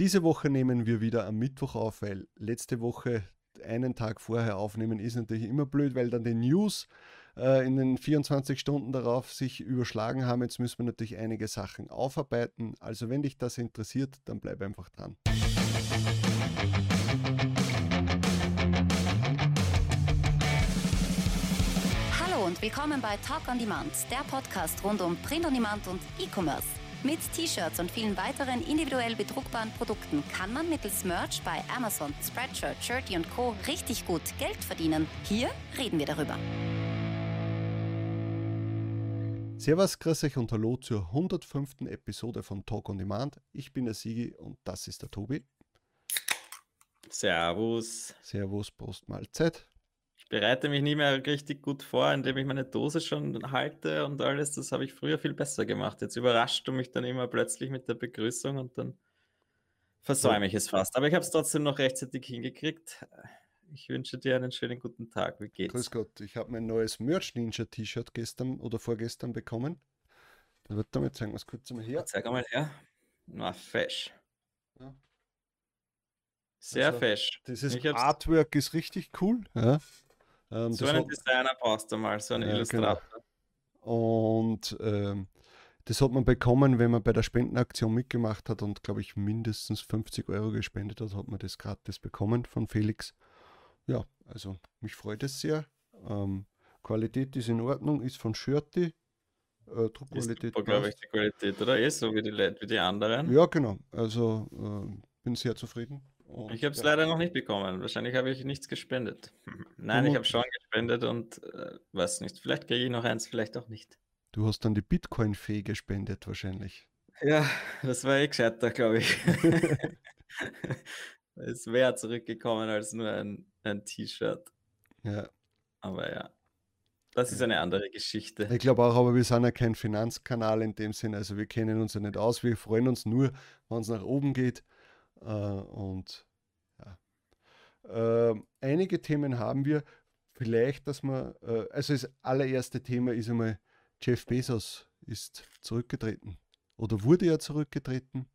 Diese Woche nehmen wir wieder am Mittwoch auf, weil letzte Woche einen Tag vorher aufnehmen ist natürlich immer blöd, weil dann die News äh, in den 24 Stunden darauf sich überschlagen haben. Jetzt müssen wir natürlich einige Sachen aufarbeiten. Also wenn dich das interessiert, dann bleib einfach dran. Hallo und willkommen bei Talk on Demand, der Podcast rund um Print on Demand und E-Commerce. Mit T-Shirts und vielen weiteren individuell bedruckbaren Produkten kann man mittels Merch bei Amazon, Spreadshirt, Shirty und Co. richtig gut Geld verdienen. Hier reden wir darüber. Servus, grüß euch und hallo zur 105. Episode von Talk on Demand. Ich bin der Sigi und das ist der Tobi. Servus. Servus, Prost, Mahlzeit bereite mich nie mehr richtig gut vor, indem ich meine Dose schon halte und alles. Das habe ich früher viel besser gemacht. Jetzt überrascht du mich dann immer plötzlich mit der Begrüßung und dann versäume ich es fast. Aber ich habe es trotzdem noch rechtzeitig hingekriegt. Ich wünsche dir einen schönen guten Tag. Wie geht's? Grüß Gott, ich habe mein neues Merch Ninja T-Shirt gestern oder vorgestern bekommen. Da wird damit zeigen, was kurz mal her. Zeig mal her. Na, fesch. Ja. Sehr also, fesch. Dieses Artwork ist richtig cool. Ja. Ähm, so einen Designer brauchst du mal, so einen ja, Illustrator. Genau. Und ähm, das hat man bekommen, wenn man bei der Spendenaktion mitgemacht hat und, glaube ich, mindestens 50 Euro gespendet hat, hat man das gratis bekommen von Felix. Ja, also mich freut es sehr. Ähm, Qualität ist in Ordnung, ist von Shirty. Äh, Druckqualität. Ist glaube ich, die Qualität, oder? Ist so wie die, wie die anderen. Ja, genau. Also äh, bin sehr zufrieden. Und ich habe es ja. leider noch nicht bekommen. Wahrscheinlich habe ich nichts gespendet. Nein, ich habe schon gespendet und äh, weiß nicht. Vielleicht kriege ich noch eins, vielleicht auch nicht. Du hast dann die Bitcoin-Fee gespendet wahrscheinlich. Ja, das war eh gescheiter, glaube ich. es wäre zurückgekommen als nur ein, ein T-Shirt. Ja. Aber ja, das ist eine andere Geschichte. Ich glaube auch, aber wir sind ja kein Finanzkanal in dem Sinn. Also wir kennen uns ja nicht aus. Wir freuen uns nur, wenn es nach oben geht. Äh, und. Äh, einige Themen haben wir. Vielleicht, dass man, äh, also das allererste Thema ist einmal, Jeff Bezos ist zurückgetreten. Oder wurde er zurückgetreten?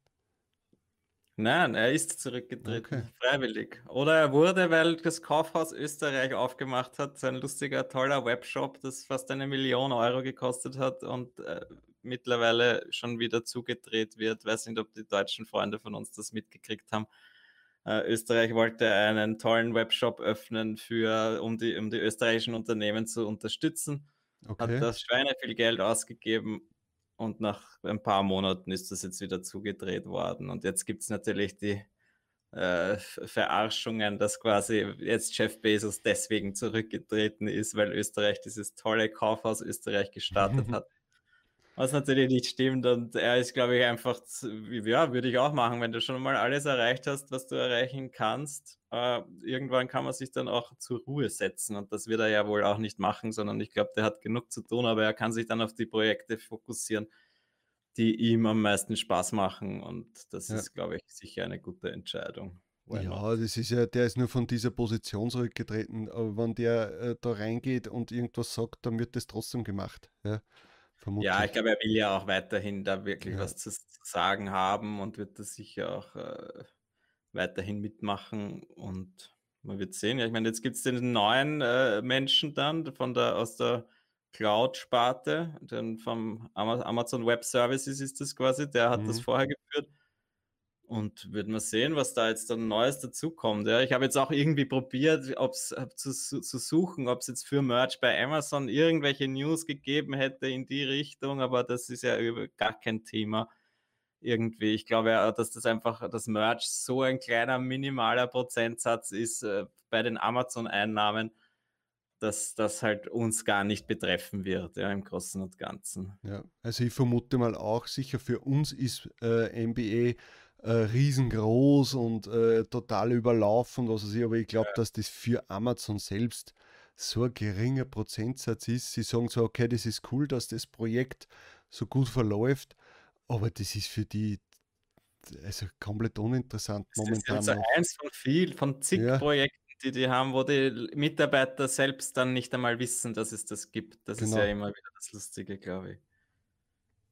Nein, er ist zurückgetreten, okay. freiwillig. Oder er wurde, weil das Kaufhaus Österreich aufgemacht hat, so ein lustiger, toller Webshop, das fast eine Million Euro gekostet hat und äh, mittlerweile schon wieder zugedreht wird. Weiß nicht, ob die deutschen Freunde von uns das mitgekriegt haben. Äh, Österreich wollte einen tollen Webshop öffnen, für, um, die, um die österreichischen Unternehmen zu unterstützen. Okay. Hat das Schweine viel Geld ausgegeben und nach ein paar Monaten ist das jetzt wieder zugedreht worden. Und jetzt gibt es natürlich die äh, Verarschungen, dass quasi jetzt Jeff Bezos deswegen zurückgetreten ist, weil Österreich dieses tolle Kaufhaus Österreich gestartet hat. Was natürlich nicht stimmt und er ist, glaube ich, einfach, ja, würde ich auch machen, wenn du schon mal alles erreicht hast, was du erreichen kannst. Äh, irgendwann kann man sich dann auch zur Ruhe setzen und das wird er ja wohl auch nicht machen, sondern ich glaube, der hat genug zu tun, aber er kann sich dann auf die Projekte fokussieren, die ihm am meisten Spaß machen und das ja. ist, glaube ich, sicher eine gute Entscheidung. Ja, das ist ja, der ist nur von dieser Position zurückgetreten, aber wenn der äh, da reingeht und irgendwas sagt, dann wird das trotzdem gemacht. Ja. Vermutlich. Ja, ich glaube, er will ja auch weiterhin da wirklich ja. was zu sagen haben und wird das sicher auch äh, weiterhin mitmachen und man wird sehen. Ja, ich meine, jetzt gibt es den neuen äh, Menschen dann von der aus der Cloud-Sparte, vom Amazon Web Services ist das quasi, der hat mhm. das vorher geführt. Und wird man sehen, was da jetzt dann Neues dazukommt. Ja, ich habe jetzt auch irgendwie probiert, ob's, zu, zu suchen, ob es jetzt für Merch bei Amazon irgendwelche News gegeben hätte in die Richtung, aber das ist ja gar kein Thema irgendwie. Ich glaube ja, dass das einfach das Merch so ein kleiner minimaler Prozentsatz ist äh, bei den Amazon-Einnahmen, dass das halt uns gar nicht betreffen wird, ja, im Großen und Ganzen. Ja, also ich vermute mal auch, sicher für uns ist äh, MBA äh, riesengroß und äh, total überlaufen, was weiß ich, aber ich glaube, dass das für Amazon selbst so ein geringer Prozentsatz ist. Sie sagen so, okay, das ist cool, dass das Projekt so gut verläuft, aber das ist für die also komplett uninteressant das momentan. Das ist also eins von viel, von zig ja. Projekten, die die haben, wo die Mitarbeiter selbst dann nicht einmal wissen, dass es das gibt. Das genau. ist ja genau. immer wieder das Lustige, glaube ich.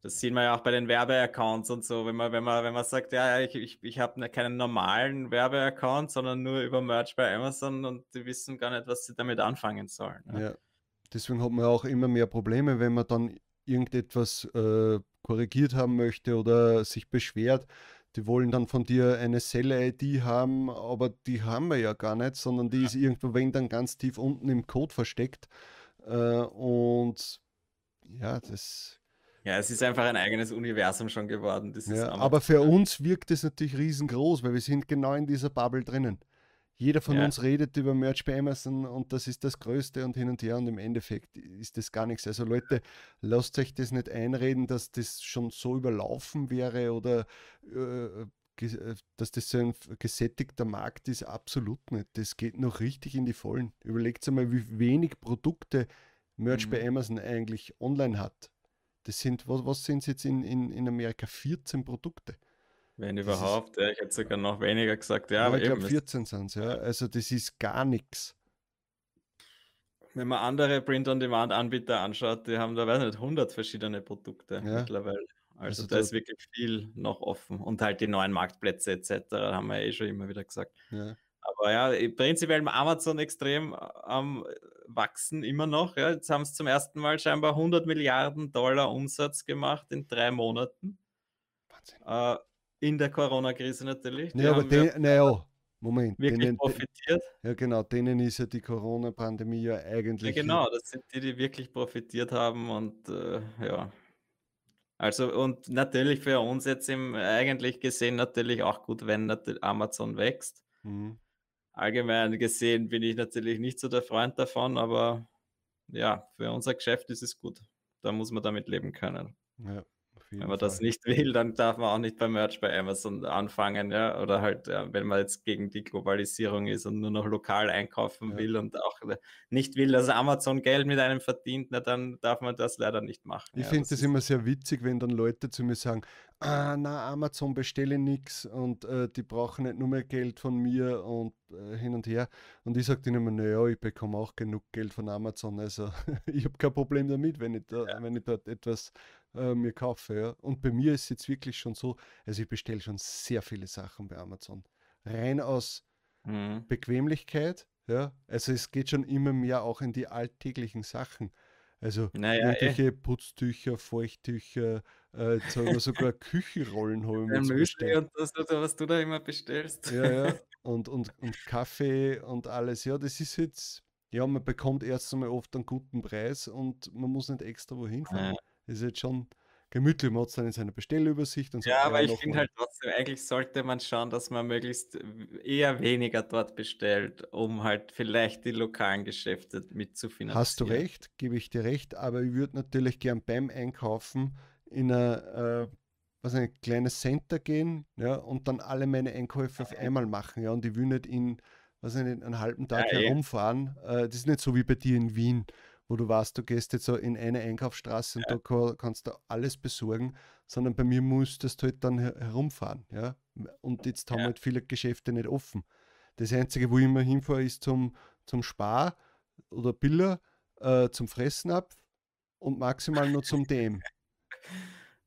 Das sieht man ja auch bei den Werbeaccounts und so, wenn man, wenn man, wenn man sagt, ja, ich, ich, ich habe ne, keinen normalen Werbeaccount, sondern nur über Merch bei Amazon und die wissen gar nicht, was sie damit anfangen sollen. Ja. ja. Deswegen hat man auch immer mehr Probleme, wenn man dann irgendetwas äh, korrigiert haben möchte oder sich beschwert. Die wollen dann von dir eine Seller-ID haben, aber die haben wir ja gar nicht, sondern die ist irgendwo, wenn dann ganz tief unten im Code versteckt. Äh, und ja, das ja, es ist einfach ein eigenes Universum schon geworden. Ja, aber für uns wirkt es natürlich riesengroß, weil wir sind genau in dieser Bubble drinnen. Jeder von ja. uns redet über Merch bei Amazon und das ist das Größte und hin und her und im Endeffekt ist das gar nichts. Also Leute, lasst euch das nicht einreden, dass das schon so überlaufen wäre oder äh, äh dass das so ein gesättigter Markt ist. Absolut nicht. Das geht noch richtig in die Vollen. Überlegt einmal, wie wenig Produkte Merch mhm. bei Amazon eigentlich online hat. Das sind, was, was sind es jetzt in, in, in Amerika? 14 Produkte. Wenn überhaupt, ist, ja, ich hätte sogar noch weniger gesagt. Ja, ja aber ich glaube 14 sind es, ja. Also das ist gar nichts. Wenn man andere Print-on-Demand-Anbieter anschaut, die haben da, weiß nicht, 100 verschiedene Produkte ja. mittlerweile. Also, also da ist wirklich viel noch offen. Und halt die neuen Marktplätze etc., haben wir eh schon immer wieder gesagt. Ja. Aber ja, prinzipiell Amazon extrem am äh, Wachsen immer noch. Ja. Jetzt haben sie zum ersten Mal scheinbar 100 Milliarden Dollar Umsatz gemacht in drei Monaten. Wahnsinn. Äh, in der Corona-Krise natürlich. Ja, aber den, naja, Moment. Wirklich denen, profitiert. Ja, genau, denen ist ja die Corona-Pandemie ja eigentlich. Ja, genau, das sind die, die wirklich profitiert haben und äh, ja. Also, und natürlich für uns jetzt im eigentlich gesehen natürlich auch gut, wenn Amazon wächst. Mhm allgemein gesehen bin ich natürlich nicht so der Freund davon, aber ja, für unser Geschäft ist es gut. Da muss man damit leben können. Ja. Wenn man Fall. das nicht will, dann darf man auch nicht beim Merch bei Amazon anfangen, ja. Oder halt, ja, wenn man jetzt gegen die Globalisierung ist und nur noch lokal einkaufen ja. will und auch äh, nicht will, dass Amazon Geld mit einem verdient, na, dann darf man das leider nicht machen. Ich ja, finde das, immer sehr witzig, wenn dann Leute zu mir sagen, ah, na, Amazon bestelle nichts und äh, die brauchen nicht nur mehr Geld von mir und äh, hin und her. Und ich sage denen immer, naja, ich bekomme auch genug Geld von Amazon. Also ich habe kein Problem damit, wenn ich, da, ja. wenn ich dort etwas äh, mir kaufe. Ja. Und bei mir ist es jetzt wirklich schon so, also ich bestelle schon sehr viele Sachen bei Amazon. Rein aus mhm. Bequemlichkeit. Ja. Also es geht schon immer mehr auch in die alltäglichen Sachen. Also naja, irgendwelche eh. Putztücher, Feuchttücher, äh, sogar Küchenrollen ich mir Müsli bestellt. und das, was du da immer bestellst. Ja, ja. Und, und, und Kaffee und alles. Ja, das ist jetzt, ja, man bekommt erst einmal oft einen guten Preis und man muss nicht extra wohin fahren. Ja. Das ist jetzt schon gemütlich. Man hat es dann in seiner Bestellübersicht und so. Ja, aber ich finde halt trotzdem, eigentlich sollte man schauen, dass man möglichst eher weniger dort bestellt, um halt vielleicht die lokalen Geschäfte mitzufinanzieren. Hast du recht, gebe ich dir recht, aber ich würde natürlich gern beim Einkaufen in ein, äh, was ein kleines Center gehen ja, und dann alle meine Einkäufe auf einmal machen. Ja, und ich will nicht in was nicht, einen halben Tag ja, eh. herumfahren. Äh, das ist nicht so wie bei dir in Wien wo du weißt, du gehst jetzt so in eine Einkaufsstraße und ja. da kannst du alles besorgen, sondern bei mir musstest du halt dann herumfahren. Ja? Und jetzt haben ja. halt viele Geschäfte nicht offen. Das Einzige, wo ich immer hinfahre, ist zum, zum Spar oder Biller, äh, zum Fressen ab und maximal nur zum DM.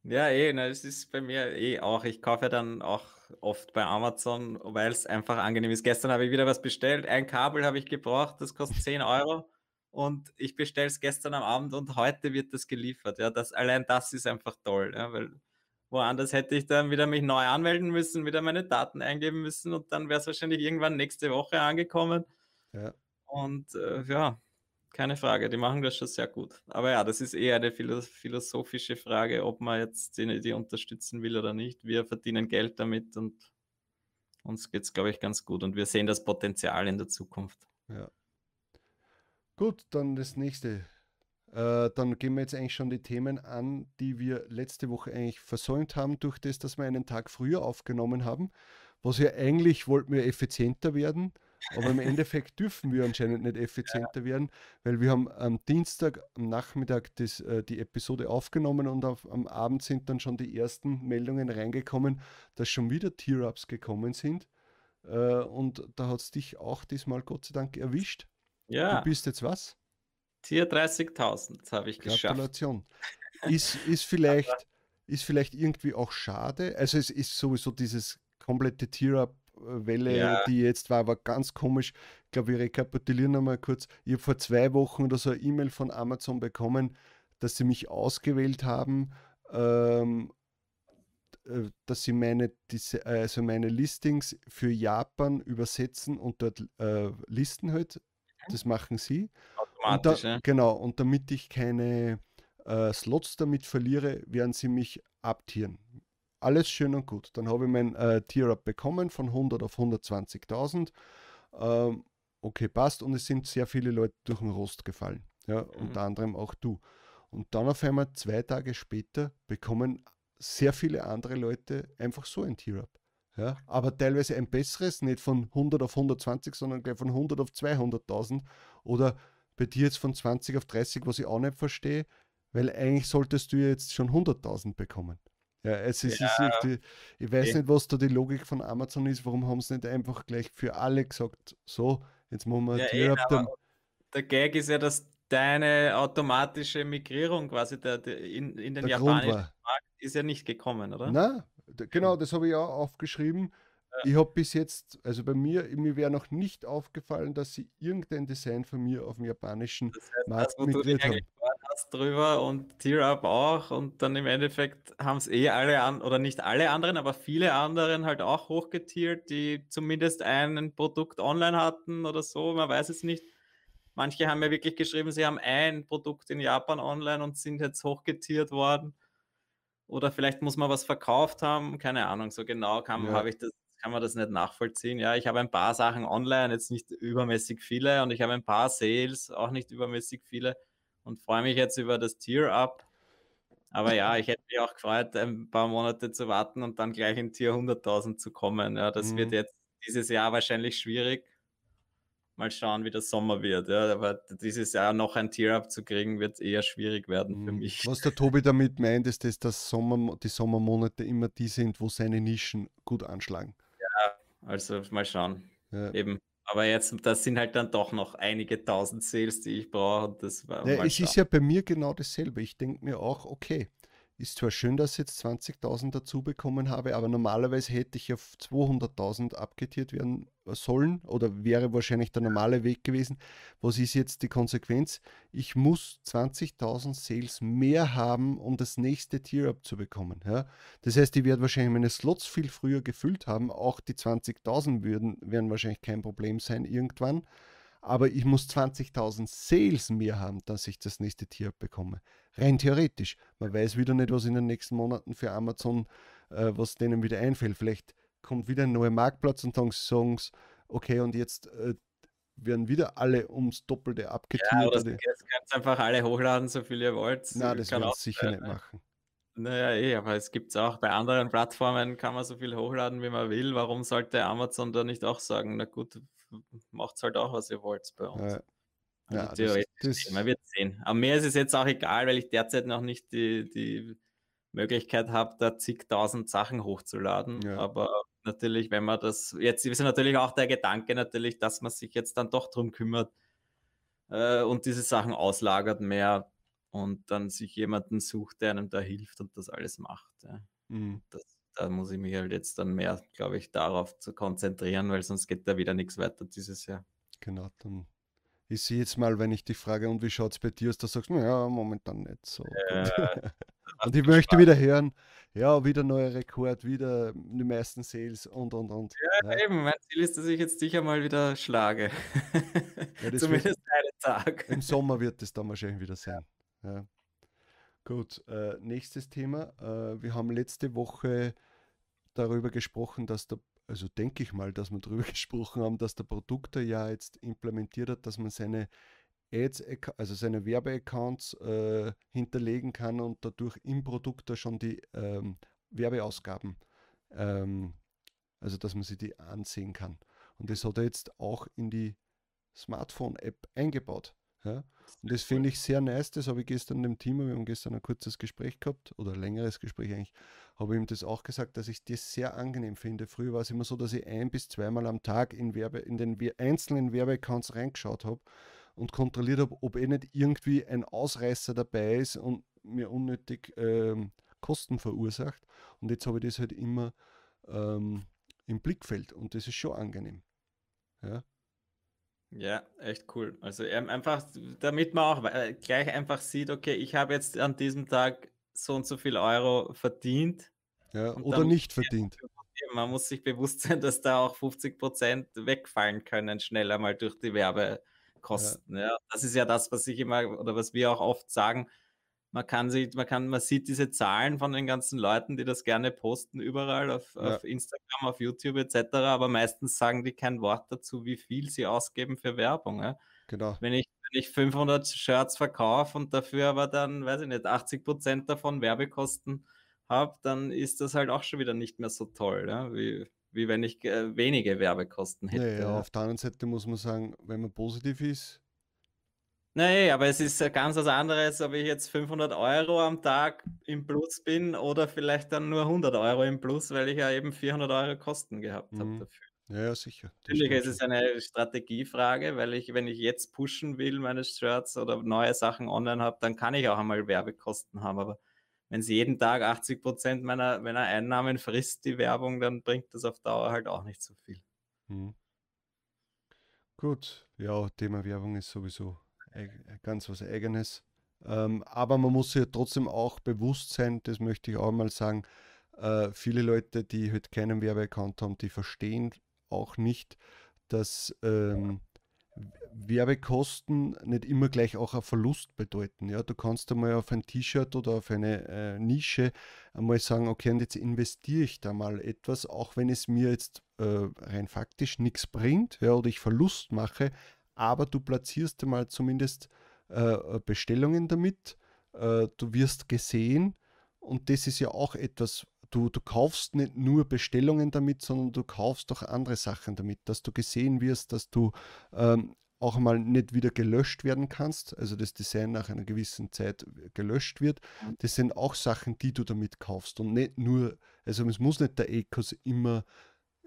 Ja, eh, na, das ist bei mir eh auch. Ich kaufe dann auch oft bei Amazon, weil es einfach angenehm ist. Gestern habe ich wieder was bestellt. Ein Kabel habe ich gebraucht, das kostet 10 Euro und ich bestelle es gestern am Abend und heute wird das geliefert. Ja, das, allein das ist einfach toll, ja, weil woanders hätte ich dann wieder mich neu anmelden müssen, wieder meine Daten eingeben müssen und dann wäre es wahrscheinlich irgendwann nächste Woche angekommen. Ja. Und äh, ja, keine Frage, die machen das schon sehr gut. Aber ja, das ist eher eine philosophische Frage, ob man jetzt die, die unterstützen will oder nicht. Wir verdienen Geld damit und uns geht es, glaube ich, ganz gut und wir sehen das Potenzial in der Zukunft. Ja. Gut, dann das nächste. Äh, dann gehen wir jetzt eigentlich schon die Themen an, die wir letzte Woche eigentlich versäumt haben, durch das, dass wir einen Tag früher aufgenommen haben. Was ja eigentlich wollten wir effizienter werden, aber im Endeffekt dürfen wir anscheinend nicht effizienter ja. werden, weil wir haben am Dienstag am Nachmittag das, äh, die Episode aufgenommen und auf, am Abend sind dann schon die ersten Meldungen reingekommen, dass schon wieder Tier-Ups gekommen sind. Äh, und da hat es dich auch diesmal Gott sei Dank erwischt. Ja. Du bist jetzt was? Tier 30.000 habe ich geschafft. Gratulation. Ist, ist vielleicht ist vielleicht irgendwie auch schade. Also es ist sowieso dieses komplette Tier-Up-Welle, ja. die jetzt war, war ganz komisch. Ich glaube, wir rekapitulieren nochmal kurz. Ich habe vor zwei Wochen oder so eine E-Mail von Amazon bekommen, dass sie mich ausgewählt haben, ähm, äh, dass sie meine, also meine Listings für Japan übersetzen und dort äh, listen halt. Das machen sie. Automatisch, und da, ja. Genau, und damit ich keine äh, Slots damit verliere, werden sie mich abtieren. Alles schön und gut. Dann habe ich mein äh, Tier-Up bekommen von 100 auf 120.000. Ähm, okay, passt. Und es sind sehr viele Leute durch den Rost gefallen. Ja, mhm. unter anderem auch du. Und dann auf einmal zwei Tage später bekommen sehr viele andere Leute einfach so ein Tier-Up. Ja, aber teilweise ein besseres, nicht von 100 auf 120, sondern gleich von 100 auf 200.000 oder bei dir jetzt von 20 auf 30, was ich auch nicht verstehe, weil eigentlich solltest du jetzt schon 100.000 bekommen. Ja, es ist, ja, ist ich weiß okay. nicht, was da die Logik von Amazon ist, warum haben sie nicht einfach gleich für alle gesagt, so, jetzt machen wir ja, Tier eh, Der Gag ist ja, dass deine automatische Migrierung quasi der, der in, in den japanischen Markt ist ja nicht gekommen, oder? Nein, genau, das habe ich auch aufgeschrieben. Ja. Ich habe bis jetzt, also bei mir, mir wäre noch nicht aufgefallen, dass sie irgendein Design von mir auf dem japanischen das heißt, Markt das, migriert haben. Hast drüber und Tear-Up auch und dann im Endeffekt haben es eh alle an oder nicht alle anderen, aber viele anderen halt auch hochgetiert, die zumindest ein Produkt online hatten oder so, man weiß es nicht. Manche haben ja wirklich geschrieben, sie haben ein Produkt in Japan online und sind jetzt hochgetiert worden. Oder vielleicht muss man was verkauft haben, keine Ahnung, so genau kann, ja. ich das, kann man das nicht nachvollziehen. Ja, ich habe ein paar Sachen online, jetzt nicht übermäßig viele, und ich habe ein paar Sales, auch nicht übermäßig viele, und freue mich jetzt über das Tier-Up. Aber ja, ich hätte mich auch gefreut, ein paar Monate zu warten und dann gleich in Tier 100.000 zu kommen. Ja, das mhm. wird jetzt dieses Jahr wahrscheinlich schwierig mal schauen, wie der Sommer wird. Ja. Aber dieses Jahr noch ein Tier-Up zu kriegen, wird eher schwierig werden für mhm. mich. Was der Tobi damit meint, ist, dass das Sommer, die Sommermonate immer die sind, wo seine Nischen gut anschlagen. Ja, also mal schauen. Ja. Eben. Aber jetzt, das sind halt dann doch noch einige tausend Sales, die ich brauche. Das war ja, es schauen. ist ja bei mir genau dasselbe. Ich denke mir auch, okay, ist zwar schön, dass ich jetzt 20.000 dazu bekommen habe, aber normalerweise hätte ich auf 200.000 abgetiert werden sollen oder wäre wahrscheinlich der normale Weg gewesen. Was ist jetzt die Konsequenz? Ich muss 20.000 Sales mehr haben, um das nächste Tier abzubekommen. Ja? Das heißt, ich werde wahrscheinlich meine Slots viel früher gefüllt haben. Auch die 20.000 werden wahrscheinlich kein Problem sein irgendwann aber ich muss 20.000 Sales mehr haben, dass ich das nächste Tier bekomme. Rein theoretisch. Man weiß wieder nicht, was in den nächsten Monaten für Amazon, äh, was denen wieder einfällt. Vielleicht kommt wieder ein neuer Marktplatz und dann sagen sie, okay, und jetzt äh, werden wieder alle ums Doppelte abgetiert. Ja, oder jetzt könnt einfach alle hochladen, so viel ihr wollt. Nein, das wird sicher nicht machen. Naja, eh, aber es gibt es auch bei anderen Plattformen, kann man so viel hochladen, wie man will. Warum sollte Amazon da nicht auch sagen, na gut, macht halt auch, was ihr wollt bei uns. Ja. Also ja, theoretisch, das, man wird sehen. Aber mir ist es jetzt auch egal, weil ich derzeit noch nicht die, die Möglichkeit habe, da zigtausend Sachen hochzuladen. Ja. Aber natürlich, wenn man das, jetzt ist natürlich auch der Gedanke natürlich, dass man sich jetzt dann doch drum kümmert äh, und diese Sachen auslagert mehr und dann sich jemanden sucht, der einem da hilft und das alles macht. Ja. Mhm. Das, da muss ich mich halt jetzt dann mehr, glaube ich, darauf zu konzentrieren, weil sonst geht da wieder nichts weiter dieses Jahr. Genau, dann ist sie jetzt mal, wenn ich dich frage, und wie schaut es bei dir aus, da sagst du, ja, momentan nicht so. Äh, und ich möchte wieder hören, ja, wieder neuer Rekord, wieder die meisten Sales und, und, und. Ja, ja. eben, mein Ziel ist, dass ich jetzt sicher mal wieder schlage. Ja, Zumindest einen Tag. Im Sommer wird es dann wahrscheinlich wieder sein. Ja. Gut, äh, nächstes Thema. Äh, wir haben letzte Woche darüber gesprochen, dass der, also denke ich mal, dass wir darüber gesprochen haben, dass der Produkter ja jetzt implementiert hat, dass man seine Ads, also seine Werbeaccounts äh, hinterlegen kann und dadurch im Produkter schon die ähm, Werbeausgaben, ähm, also dass man sie die ansehen kann. Und das hat er jetzt auch in die Smartphone-App eingebaut. Ja? Und das finde ich sehr nice. Das habe ich gestern dem Team, wir haben gestern ein kurzes Gespräch gehabt oder ein längeres Gespräch eigentlich, habe ich ihm das auch gesagt, dass ich das sehr angenehm finde. Früher war es immer so, dass ich ein bis zweimal am Tag in, Werbe, in den einzelnen Werbeaccounts reingeschaut habe und kontrolliert habe, ob eh nicht irgendwie ein Ausreißer dabei ist und mir unnötig ähm, Kosten verursacht. Und jetzt habe ich das halt immer ähm, im Blickfeld und das ist schon angenehm. Ja. Ja, echt cool. Also einfach, damit man auch äh, gleich einfach sieht, okay, ich habe jetzt an diesem Tag so und so viel Euro verdient. Ja, oder nicht verdient. Man muss sich bewusst sein, dass da auch 50 Prozent wegfallen können, schneller mal durch die Werbekosten. Ja. ja. Das ist ja das, was ich immer oder was wir auch oft sagen man kann sich, man kann, man sieht diese Zahlen von den ganzen Leuten, die das gerne posten, überall auf, ja. auf Instagram, auf YouTube etc., aber meistens sagen die kein Wort dazu, wie viel sie ausgeben für Werbung. Ja? Genau. Wenn ich, wenn ich 500 Shirts verkaufe und dafür aber dann, weiß ich nicht, 80 Prozent davon Werbekosten habe, dann ist das halt auch schon wieder nicht mehr so toll, ja? wie, wie wenn ich äh, wenige Werbekosten hätte. Ja, ja, auf der anderen Seite muss man sagen, wenn man positiv ist, Nein, aber es ist ganz was anderes, ob ich jetzt 500 Euro am Tag im Plus bin oder vielleicht dann nur 100 Euro im Plus, weil ich ja eben 400 Euro Kosten gehabt mhm. habe dafür. Ja, ja sicher. Natürlich ist es eine Strategiefrage, weil ich, wenn ich jetzt pushen will, meine Shirts oder neue Sachen online habe, dann kann ich auch einmal Werbekosten haben. Aber wenn es jeden Tag 80 Prozent meiner, meiner Einnahmen frisst, die Werbung, dann bringt das auf Dauer halt auch nicht so viel. Mhm. Gut, ja, Thema Werbung ist sowieso ganz was Eigenes. Ähm, aber man muss sich trotzdem auch bewusst sein, das möchte ich auch mal sagen, äh, viele Leute, die halt keinen Werbeaccount haben, die verstehen auch nicht, dass ähm, Werbekosten nicht immer gleich auch ein Verlust bedeuten. Ja, du kannst einmal auf ein T-Shirt oder auf eine äh, Nische einmal sagen, okay, und jetzt investiere ich da mal etwas, auch wenn es mir jetzt äh, rein faktisch nichts bringt ja, oder ich Verlust mache, aber du platzierst mal zumindest äh, Bestellungen damit, äh, du wirst gesehen und das ist ja auch etwas, du, du kaufst nicht nur Bestellungen damit, sondern du kaufst auch andere Sachen damit, dass du gesehen wirst, dass du ähm, auch mal nicht wieder gelöscht werden kannst, also das Design nach einer gewissen Zeit gelöscht wird. Mhm. Das sind auch Sachen, die du damit kaufst und nicht nur, also es muss nicht der Ecos immer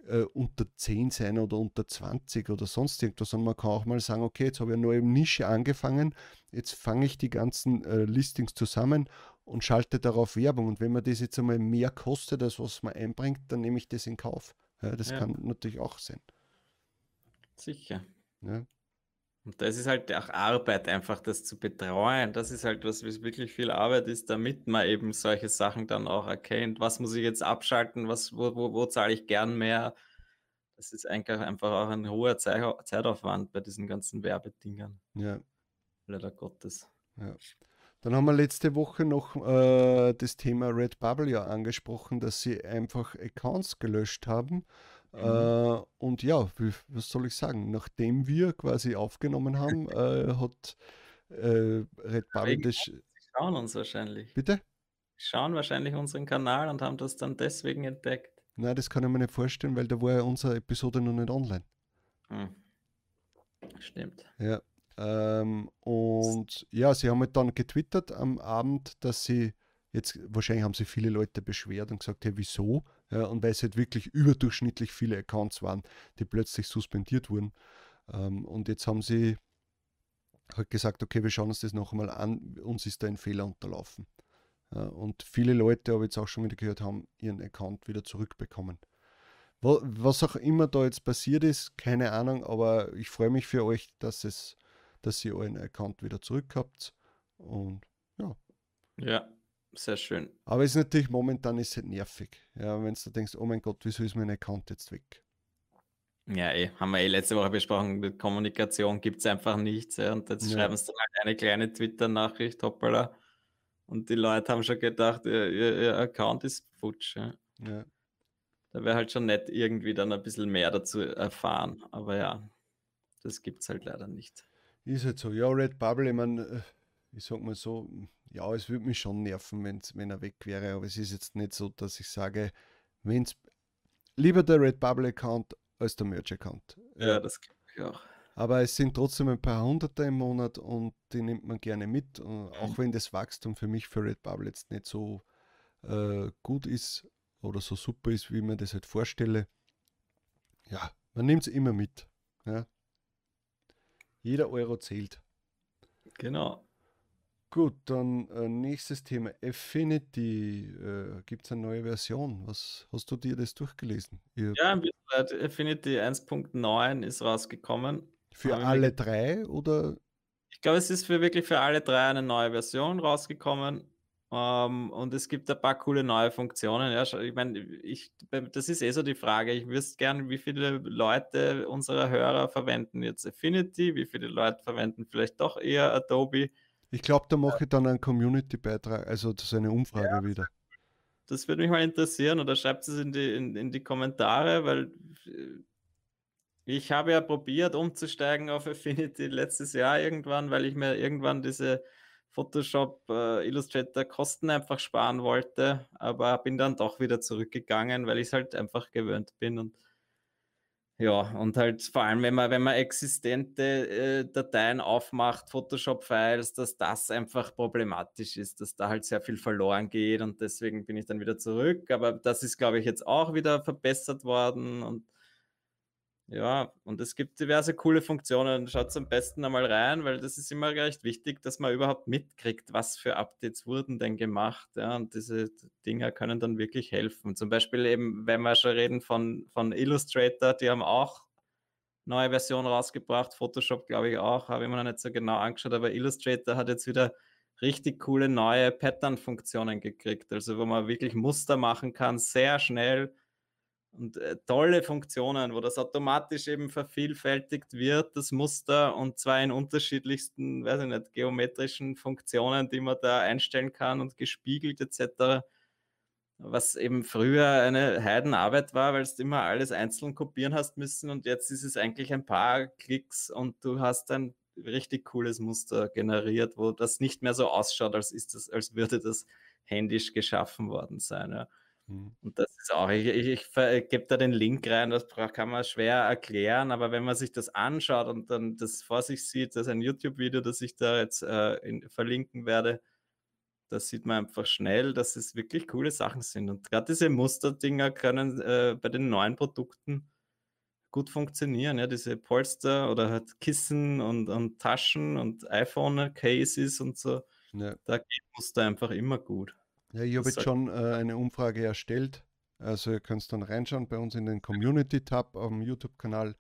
äh, unter 10 sein oder unter 20 oder sonst irgendwas, sondern man kann auch mal sagen, okay, jetzt habe ich eine neue Nische angefangen, jetzt fange ich die ganzen äh, Listings zusammen und schalte darauf Werbung. Und wenn man das jetzt einmal mehr kostet, als was man einbringt, dann nehme ich das in Kauf. Ja, das ja. kann natürlich auch sein. Sicher. Ja. Und das ist halt auch Arbeit, einfach das zu betreuen. Das ist halt was, was wirklich viel Arbeit ist, damit man eben solche Sachen dann auch erkennt. Was muss ich jetzt abschalten? Was, wo, wo, wo zahle ich gern mehr? Das ist eigentlich einfach auch ein hoher Zeitaufwand bei diesen ganzen Werbedingern. Ja. Leider Gottes. Ja. Dann haben wir letzte Woche noch äh, das Thema Redbubble ja angesprochen, dass sie einfach Accounts gelöscht haben Mhm. Äh, und ja, wie, was soll ich sagen? Nachdem wir quasi aufgenommen haben, äh, hat äh, Red Bull das. Sie schauen uns wahrscheinlich. Bitte? Sie schauen wahrscheinlich unseren Kanal und haben das dann deswegen entdeckt. Nein, das kann ich mir nicht vorstellen, weil da war ja unsere Episode noch nicht online. Hm. Stimmt. Ja. Ähm, und ja, sie haben halt dann getwittert am Abend, dass sie jetzt, wahrscheinlich haben sich viele Leute beschwert und gesagt, hey, wieso? Ja, und weil es halt wirklich überdurchschnittlich viele Accounts waren, die plötzlich suspendiert wurden. Ähm, und jetzt haben sie halt gesagt, okay, wir schauen uns das noch einmal an, uns ist da ein Fehler unterlaufen. Ja, und viele Leute, habe ich jetzt auch schon wieder gehört, haben ihren Account wieder zurückbekommen. Was auch immer da jetzt passiert ist, keine Ahnung, aber ich freue mich für euch, dass es, dass ihr euren Account wieder zurück habt. Und ja. Ja, sehr schön. Aber es ist natürlich momentan ist es halt nervig. Ja, wenn du denkst, oh mein Gott, wieso ist mein Account jetzt weg? Ja, eh, haben wir eh letzte Woche besprochen, mit Kommunikation gibt es einfach nichts. Ja, und jetzt ja. schreiben sie dann halt eine kleine Twitter-Nachricht, hoppala. Und die Leute haben schon gedacht, ihr, ihr, ihr Account ist futsch. Ja. ja. Da wäre halt schon nett, irgendwie dann ein bisschen mehr dazu erfahren. Aber ja, das gibt es halt leider nicht. Ist halt so. Ja, Red Bubble, ich meine, äh, ich sag mal so, ja, es würde mich schon nerven, wenn's, wenn er weg wäre, aber es ist jetzt nicht so, dass ich sage, wenn's lieber der Redbubble-Account als der Merch-Account. Ja, das glaube ich auch. Aber es sind trotzdem ein paar Hunderte im Monat und die nimmt man gerne mit. auch mhm. wenn das Wachstum für mich für Redbubble jetzt nicht so äh, gut ist oder so super ist, wie man das halt vorstelle. Ja, man nimmt es immer mit. Ja. Jeder Euro zählt. Genau. Gut, dann äh, nächstes Thema. Affinity. Äh, Gibt es eine neue Version? Was hast du dir das durchgelesen? Ihr ja, ein bisschen. Affinity 1.9 ist rausgekommen. Für Haben alle drei oder? Ich glaube, es ist für wirklich für alle drei eine neue Version rausgekommen. Um, ähm, und es gibt ein paar coole neue Funktionen. Ja, ich meine, ich, das ist eh so die Frage. Ich wüsste gerne, wie viele Leute unserer Hörer verwenden jetzt Affinity, wie viele Leute verwenden vielleicht doch eher Adobe. Ich glaube, da mache ich dann einen Community-Beitrag, also das ist eine Umfrage ja, wieder. Das würde mich mal interessieren oder schreibt es in die, in, in die Kommentare, weil äh, ich habe ja probiert umzusteigen auf Affinity letztes Jahr irgendwann, weil ich mir irgendwann diese Photoshop, äh, Illustrator Kosten einfach sparen wollte, aber bin dann doch wieder zurückgegangen, weil ich es halt einfach gewöhnt bin und ja, und halt vor allem, wenn man, wenn man existente äh, Dateien aufmacht, Photoshop-Files, dass das einfach problematisch ist, dass da halt sehr viel verloren geht und deswegen bin ich dann wieder zurück. Aber das ist, glaube ich, jetzt auch wieder verbessert worden und ja, und es gibt diverse coole Funktionen. Schaut am besten einmal rein, weil das ist immer recht wichtig, dass man überhaupt mitkriegt, was für Updates wurden denn gemacht. Ja, und diese Dinger können dann wirklich helfen. Zum Beispiel eben, wenn wir schon reden von, von Illustrator, die haben auch neue Version rausgebracht. Photoshop, glaube ich, auch. Habe ich mir noch nicht so genau angeschaut, aber Illustrator hat jetzt wieder richtig coole neue Pattern-Funktionen gekriegt. Also, wo man wirklich Muster machen kann, sehr schnell und äh, tolle Funktionen, wo das automatisch eben vervielfältigt wird, das Muster, und zwar in unterschiedlichsten, weiß ich nicht, geometrischen Funktionen, die man da einstellen kann und gespiegelt etc. Was eben früher eine Heidenarbeit war, weil du immer alles einzeln kopieren hast müssen und jetzt ist es eigentlich ein paar Klicks und du hast ein richtig cooles Muster generiert, wo das nicht mehr so ausschaut, als, ist das, als würde das händisch geschaffen worden sein. Ja. Mhm. Und das ist auch, ich, ich, ich gebe da den Link rein, das kann man schwer erklären, aber wenn man sich das anschaut und dann das vor sich sieht, das ist ein YouTube-Video, das ich da jetzt äh, in, verlinken werde, da sieht man einfach schnell, dass es wirklich coole Sachen sind. Und gerade diese Musterdinger können äh, bei den neuen Produkten gut funktionieren. Ja, diese Polster oder halt Kissen und, und Taschen und iPhone-Cases und so. Ja. Da geht Muster einfach immer gut. Ja, ich habe jetzt schon äh, eine Umfrage erstellt. Also ihr könnt dann reinschauen bei uns in den Community-Tab am YouTube-Kanal.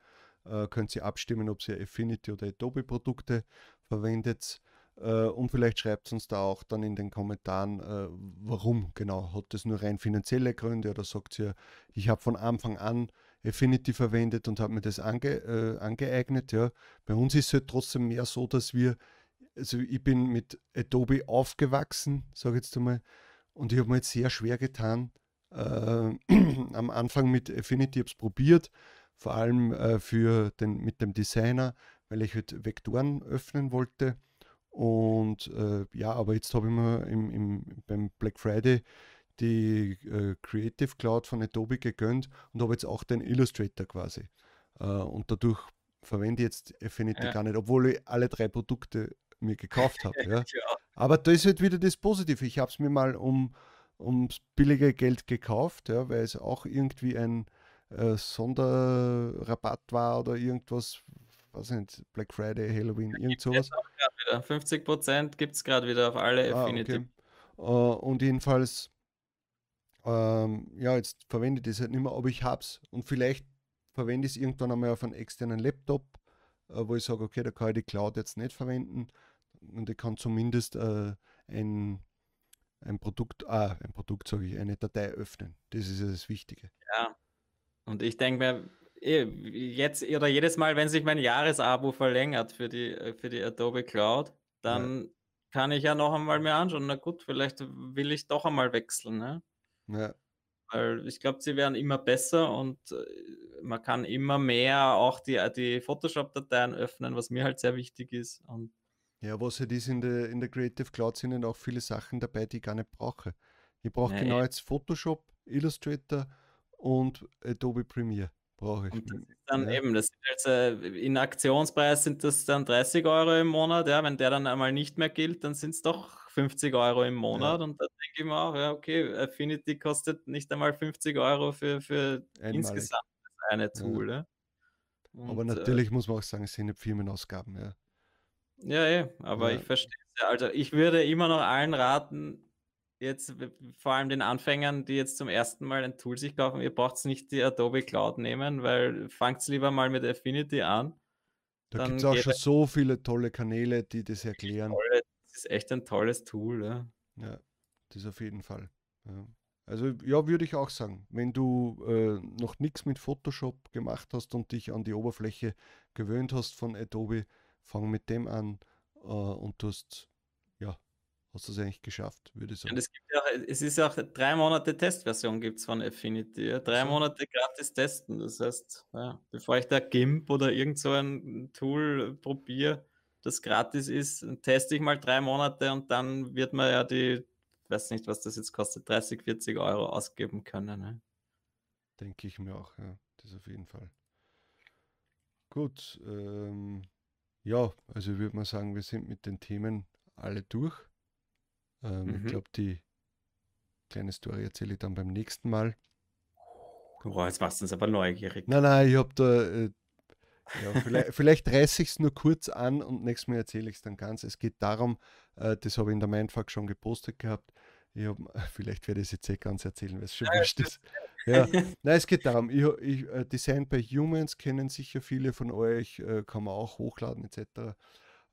Äh, könnt ihr abstimmen, ob ihr Affinity oder Adobe-Produkte verwendet. Äh, und vielleicht schreibt uns da auch dann in den Kommentaren, äh, warum genau. Hat das nur rein finanzielle Gründe oder sagt ihr, ich habe von Anfang an Affinity verwendet und habe mir das ange, äh, angeeignet. Ja. Bei uns ist es halt trotzdem mehr so, dass wir, also ich bin mit Adobe aufgewachsen, sage ich jetzt einmal, und ich habe mir jetzt sehr schwer getan, äh, am Anfang mit Affinity, habe es probiert, vor allem äh, für den, mit dem Designer, weil ich halt Vektoren öffnen wollte. Und äh, ja, aber jetzt habe ich mir im, im, beim Black Friday die äh, Creative Cloud von Adobe gegönnt und habe jetzt auch den Illustrator quasi. Äh, und dadurch verwende ich jetzt Affinity ja. gar nicht, obwohl ich alle drei Produkte mir gekauft habe. Ja. ja. Aber da ist halt wieder das Positive. Ich habe es mir mal um, ums billige Geld gekauft, ja, weil es auch irgendwie ein äh, Sonderrabatt war oder irgendwas, was nicht, Black Friday, Halloween, irgend sowas. 50 Prozent gibt es gerade wieder auf alle ah, Affinity. Okay. Uh, und jedenfalls, ähm, ja, jetzt verwende ich das halt nicht mehr, aber ich habe es und vielleicht verwende ich es irgendwann einmal auf einem externen Laptop, äh, wo ich sage, okay, da kann ich die Cloud jetzt nicht verwenden und ich kann zumindest äh, ein, ein Produkt, ah, ein Produkt sage ich, eine Datei öffnen. Das ist ja das Wichtige. Ja. Und ich denke mir, eh, jetzt oder jedes Mal, wenn sich mein Jahresabo verlängert für die, äh, für die Adobe Cloud, dann ja. kann ich ja noch einmal mir anschauen. Na gut, vielleicht will ich doch einmal wechseln. Ne? Ja. Weil ich glaube, sie werden immer besser und äh, man kann immer mehr auch die, die Photoshop-Dateien öffnen, was mir halt sehr wichtig ist. Und ja, was halt ist in der, in der Creative Cloud sind auch viele Sachen dabei, die ich gar nicht brauche. Ich brauche ja, genau jetzt Photoshop, Illustrator und Adobe Premiere brauche ich. Und das ist dann ja. eben, das also in Aktionspreis sind das dann 30 Euro im Monat, ja, wenn der dann einmal nicht mehr gilt, dann sind es doch 50 Euro im Monat ja. und da denke ich mir auch, ja, okay, Affinity kostet nicht einmal 50 Euro für, für insgesamt das eine Tool. Ja. Und, Aber äh natürlich äh, muss man auch sagen, es sind Firmenausgaben, ja. Ja, ja, aber ja. ich verstehe es Also ich würde immer noch allen raten, jetzt vor allem den Anfängern, die jetzt zum ersten Mal ein Tool sich kaufen, ihr braucht nicht die Adobe Cloud nehmen, weil fangt lieber mal mit Affinity an. Da gibt es auch schon so viele tolle Kanäle, die das erklären. Tolle, das ist echt ein tolles Tool. Ja, ja das auf jeden Fall. Ja. Also ja, würde ich auch sagen, wenn du äh, noch nichts mit Photoshop gemacht hast und dich an die Oberfläche gewöhnt hast von Adobe, fang mit dem an äh, und du hast hast du es eigentlich geschafft, würde ich sagen. Und es, gibt ja, es ist auch drei Monate Testversion gibt es von Affinity. Ja? Drei. Monate gratis testen. Das heißt, ja, bevor ich da GIMP oder irgend so ein Tool probiere, das gratis ist, teste ich mal drei Monate und dann wird man ja die, weiß nicht, was das jetzt kostet, 30, 40 Euro ausgeben können. Ne? Denke ich mir auch, ja. Das auf jeden Fall. Gut, ähm, ja, also ich würde mal sagen, wir sind mit den Themen alle durch. Ähm, mhm. Ich glaube, die kleine Story erzähle ich dann beim nächsten Mal. Boah, jetzt machst du uns aber neugierig. Nein, nein, ich habe da. Äh, ja, vielleicht, vielleicht reiße ich es nur kurz an und nächstes Mal erzähle ich es dann ganz. Es geht darum, äh, das habe ich in der Mindfuck schon gepostet gehabt. Ich hab, vielleicht werde ich es jetzt eh ganz erzählen, weil es schon ja, wurscht ist. Ja. Nein, es geht darum, ich, ich, äh, Design by Humans kennen sicher viele von euch, äh, kann man auch hochladen etc.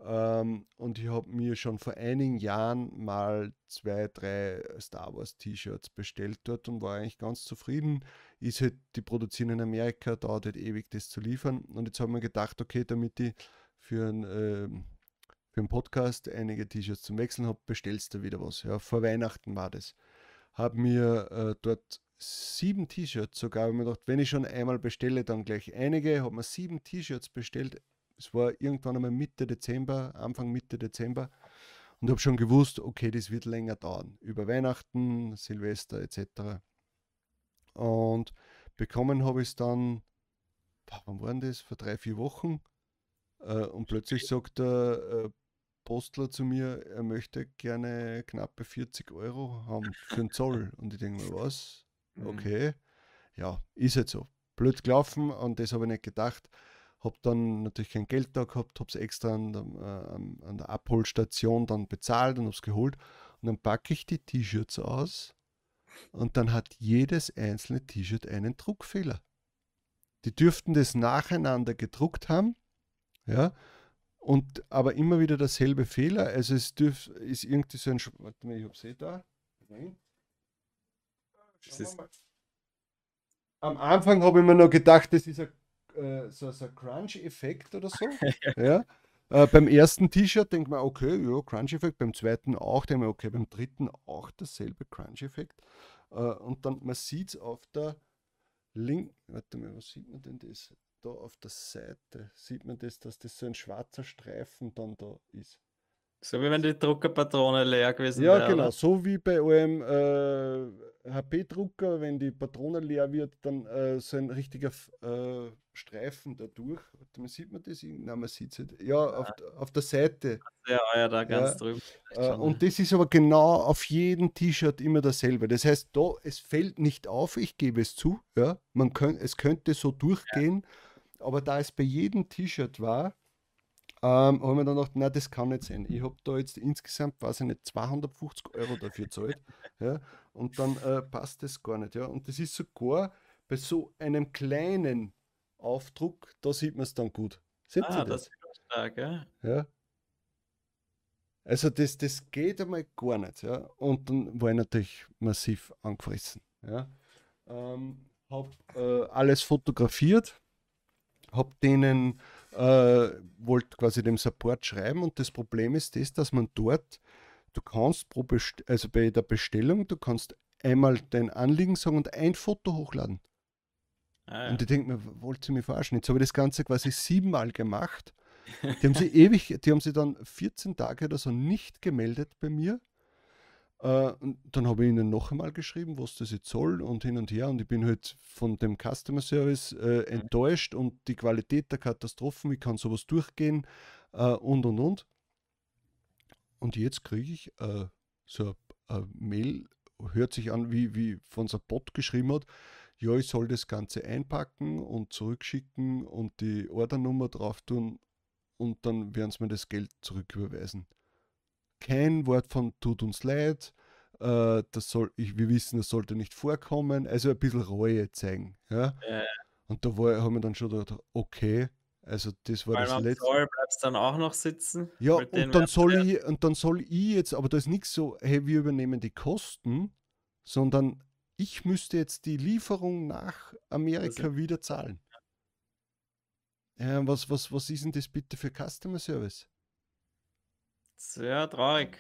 Ähm, und ich habe mir schon vor einigen Jahren mal zwei, drei Star Wars T-Shirts bestellt dort und war eigentlich ganz zufrieden. Ist halt, die produzieren in Amerika, dauert halt ewig, das zu liefern. Und jetzt habe ich mir gedacht, okay, damit ich für einen, äh, für einen Podcast einige T-Shirts zum Wechseln habe, bestellst du wieder was. Ja, vor Weihnachten war das. Habe mir äh, dort sieben T-Shirts sogar, habe mir gedacht, wenn ich schon einmal bestelle, dann gleich einige. Habe mir sieben T-Shirts bestellt, es war irgendwann einmal Mitte Dezember, Anfang Mitte Dezember. Und habe schon gewusst, okay, das wird länger dauern. Über Weihnachten, Silvester etc. Und bekommen habe ich es dann, wann waren das? Vor drei, vier Wochen. Äh, und plötzlich sagt der äh, Postler zu mir, er möchte gerne knappe 40 Euro haben für den Zoll. Und ich denke mir, was? Mhm. Okay. Ja, ist halt so. Blöd gelaufen und das habe ich nicht gedacht. Habe dann natürlich kein Geld da gehabt, habe es extra an der, äh, an der Abholstation dann bezahlt und habe es geholt. Und dann packe ich die T-Shirts aus und dann hat jedes einzelne T-Shirt einen Druckfehler. Die dürften das nacheinander gedruckt haben, ja, und aber immer wieder derselbe Fehler. Also es dürf, ist irgendwie so ein, warte mal, ich habe es eh da. Am Anfang habe ich mir noch gedacht, das ist ein äh, so, so ein Crunch-Effekt oder so. ja. Äh, beim ersten T-Shirt denkt man, okay, ja, Crunch-Effekt, beim zweiten auch, denkt man, okay, beim dritten auch dasselbe Crunch-Effekt. Äh, und dann, man sieht es auf der linken, warte mal, was sieht man denn das? Da auf der Seite sieht man das, dass das so ein schwarzer Streifen dann da ist. So wie wenn die Druckerpatrone leer gewesen wäre. Ja, genau. So wie bei eurem äh, HP-Drucker, wenn die Patrone leer wird, dann äh, so ein richtiger äh, Streifen da durch. Man sieht man das? Nein, man sieht es nicht. Ja, auf, auf der Seite. Ja, ja, da ganz ja. drüben. Äh, und das ist aber genau auf jedem T-Shirt immer dasselbe. Das heißt, da, es fällt nicht auf, ich gebe es zu. Ja, man könnt, es könnte so durchgehen, ja. aber da es bei jedem T-Shirt war, ähm, habe ich mir dann gedacht, nein, das kann nicht sein. Ich habe da jetzt insgesamt, weiß ich nicht, 250 Euro dafür gezahlt. ja, und dann äh, passt das gar nicht. Ja. Und das ist sogar bei so einem kleinen Aufdruck, da sieht man es dann gut. Seht ah, das? das stark, ja. ja. Also das, das geht einmal gar nicht. Ja. Und dann war ich natürlich massiv angefressen. Ja. Ähm, habe äh, alles fotografiert, habe denen äh, wollte quasi dem Support schreiben und das Problem ist das, dass man dort, du kannst pro Best also bei der Bestellung, du kannst einmal dein Anliegen sagen und ein Foto hochladen. Ah, ja. Und ich denke mir, wollt ihr mich verarschen? Jetzt habe ich das Ganze quasi siebenmal gemacht. Die haben sie ewig, die haben sie dann 14 Tage oder so nicht gemeldet bei mir. Äh, und dann habe ich ihnen noch einmal geschrieben, was das jetzt soll und hin und her. Und ich bin halt von dem Customer Service äh, mhm. enttäuscht und die Qualität der Katastrophen, wie kann sowas durchgehen äh, und und und. Und jetzt kriege ich äh, so eine Mail, hört sich an, wie, wie von so einem Bot geschrieben hat. Ja, ich soll das Ganze einpacken und zurückschicken und die Ordernummer drauf tun und dann werden sie mir das Geld zurücküberweisen. Kein Wort von tut uns leid, äh, das soll, ich, wir wissen, das sollte nicht vorkommen, also ein bisschen Reue zeigen. Ja? Ja. Und da war, haben wir dann schon gedacht, okay, also das war Weil das letzte. Zoll bleibst dann auch noch sitzen. Ja, und dann, soll ich, und dann soll ich jetzt, aber da ist nichts so, hey, wir übernehmen die Kosten, sondern ich müsste jetzt die Lieferung nach Amerika wieder zahlen. Ja, was, was, was ist denn das bitte für Customer Service? Sehr traurig,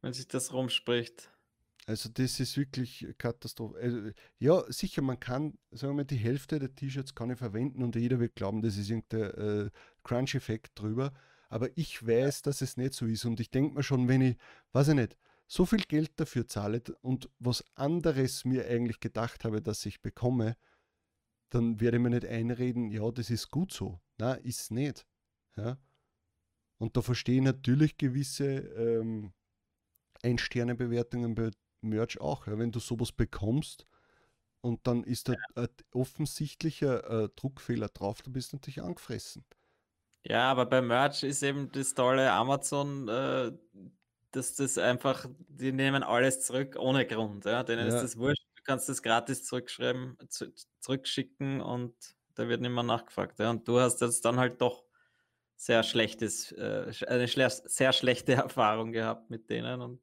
wenn sich das rumspricht. Also das ist wirklich Katastrophe. Also, ja, sicher, man kann, sagen wir mal, die Hälfte der T-Shirts kann ich verwenden und jeder wird glauben, das ist irgendein äh, Crunch-Effekt drüber. Aber ich weiß, dass es nicht so ist. Und ich denke mir schon, wenn ich, weiß ich nicht, so viel Geld dafür zahle und was anderes mir eigentlich gedacht habe, dass ich bekomme, dann werde ich mir nicht einreden, ja, das ist gut so. Na, ist nicht. Ja? Und da verstehe ich natürlich gewisse ähm, Ein-Sterne-Bewertungen bei Merch auch. Ja? Wenn du sowas bekommst und dann ist da ein offensichtlicher äh, Druckfehler drauf, dann bist du natürlich angefressen. Ja, aber bei Merch ist eben das tolle Amazon, äh, dass das einfach, die nehmen alles zurück ohne Grund. Ja? Denen Ja. ist das wurscht. Du kannst das gratis zurückschreiben, zu, zurückschicken und da wird nicht mehr nachgefragt. Ja? Und du hast jetzt dann halt doch sehr schlechtes, äh, eine sehr schlechte Erfahrung gehabt mit denen und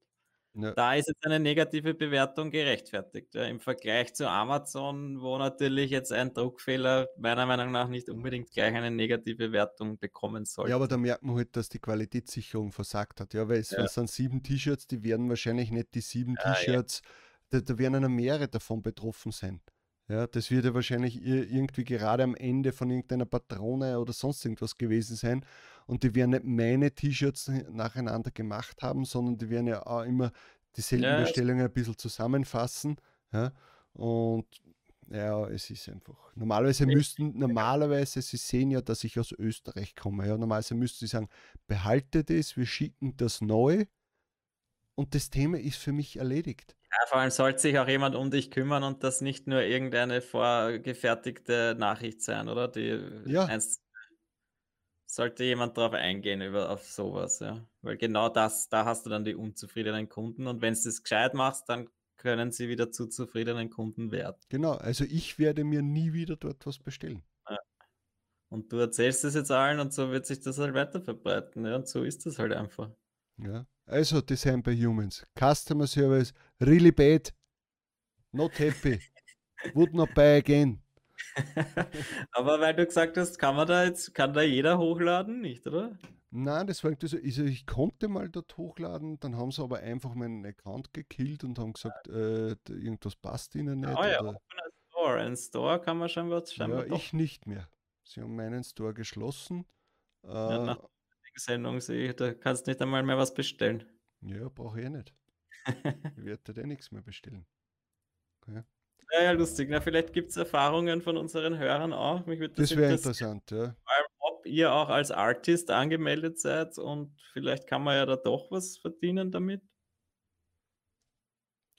Ja. da ist jetzt eine negative Bewertung gerechtfertigt. Ja, Im Vergleich zu Amazon, wo natürlich jetzt ein Druckfehler meiner Meinung nach nicht unbedingt gleich eine negative Wertung bekommen sollte. Ja, aber da merkt man halt, dass die Qualitätssicherung versagt hat. Ja, weil es, Ja. sind sieben T-Shirts, die werden wahrscheinlich nicht die sieben ja. T-Shirts, da, da werden ja mehrere davon betroffen sein. Ja, das wird ja wahrscheinlich ir- irgendwie gerade am Ende von irgendeiner Patrone oder sonst irgendwas gewesen sein. Und die werden nicht meine T-Shirts nacheinander gemacht haben, sondern die werden ja auch immer dieselben Ja, es- Bestellungen ein bisschen zusammenfassen. Ja, und ja, es ist einfach. Normalerweise müssten, normalerweise, Sie sehen ja, dass ich aus Österreich komme. Ja, normalerweise müssten Sie sagen, behalte das, wir schicken das neu und das Thema ist für mich erledigt. Ja, vor allem sollte sich auch jemand um dich kümmern und das nicht nur irgendeine vorgefertigte Nachricht sein, oder? Die Ja. einst sollte jemand drauf eingehen über auf sowas, ja. Weil genau das, da hast du dann die unzufriedenen Kunden und wenn du es gescheit machst, dann können sie wieder zu zufriedenen Kunden werden. Genau, also ich werde mir nie wieder dort was bestellen. Und du erzählst es jetzt allen und so wird sich das halt weiter verbreiten, ja. Und so ist das halt einfach. Ja. Also Design by Humans, Customer Service, really bad, not happy, would not buy again. Aber weil du gesagt hast, kann man da jetzt, kann da jeder hochladen, nicht, oder? Nein, das war irgendwie so, also ich konnte mal dort hochladen, dann haben sie aber einfach meinen Account gekillt und haben gesagt, äh, irgendwas passt ihnen nicht. Ah ja, oder, Store. Ein Store kann man scheinbar, scheinbar ja, doch ich nicht mehr. Sie haben meinen Store geschlossen. Äh, Ja, nach- Sendung sehe da kannst nicht einmal mehr was bestellen. ja, brauche ich eh nicht. Ich werde eh nichts mehr bestellen. Ja, ja, lustig. Na, vielleicht gibt es Erfahrungen von unseren Hörern auch. Mich würde das, Das wäre interessant, ja. vor allem, ob ihr auch als Artist angemeldet seid und vielleicht kann man ja da doch was verdienen damit.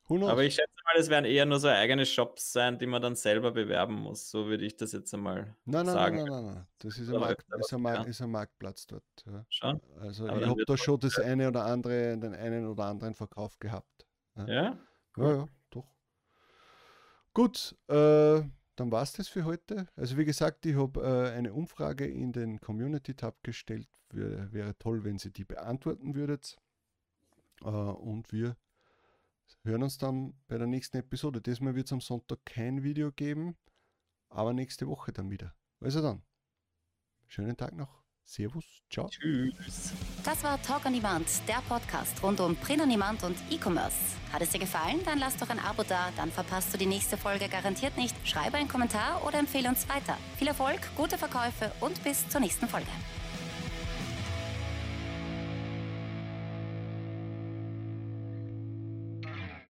Aber ich schätze mal, es werden eher nur so eigene Shops sein, die man dann selber bewerben muss. So würde ich das jetzt einmal Nein, nein, sagen. nein, nein, nein, nein. Das ist ein, Markt, ist, ein was, Mar ja. ist ein Marktplatz dort. Ja. Schon? Also Aber ich habe da schon das eine oder andere, den einen oder anderen Verkauf gehabt. Ja? Ja, ja, doch. Gut, äh, dann war es das für heute. Also wie gesagt, ich habe äh, eine Umfrage in den Community-Tab gestellt. Wäre, wäre toll, wenn Sie die beantworten würdet. Äh, und wir hören uns dann bei der nächsten Episode. Diesmal wird es am Sonntag kein Video geben, aber nächste Woche dann wieder. Also dann, schönen Tag noch. Servus, ciao. Tschüss. Das war Talk on Demand, der Podcast rund um Print on Demand und E-Commerce. Hat es dir gefallen? Dann lass doch ein Abo da, dann verpasst du die nächste Folge garantiert nicht. Schreibe einen Kommentar oder empfehle uns weiter. Viel Erfolg, gute Verkäufe und bis zur nächsten Folge.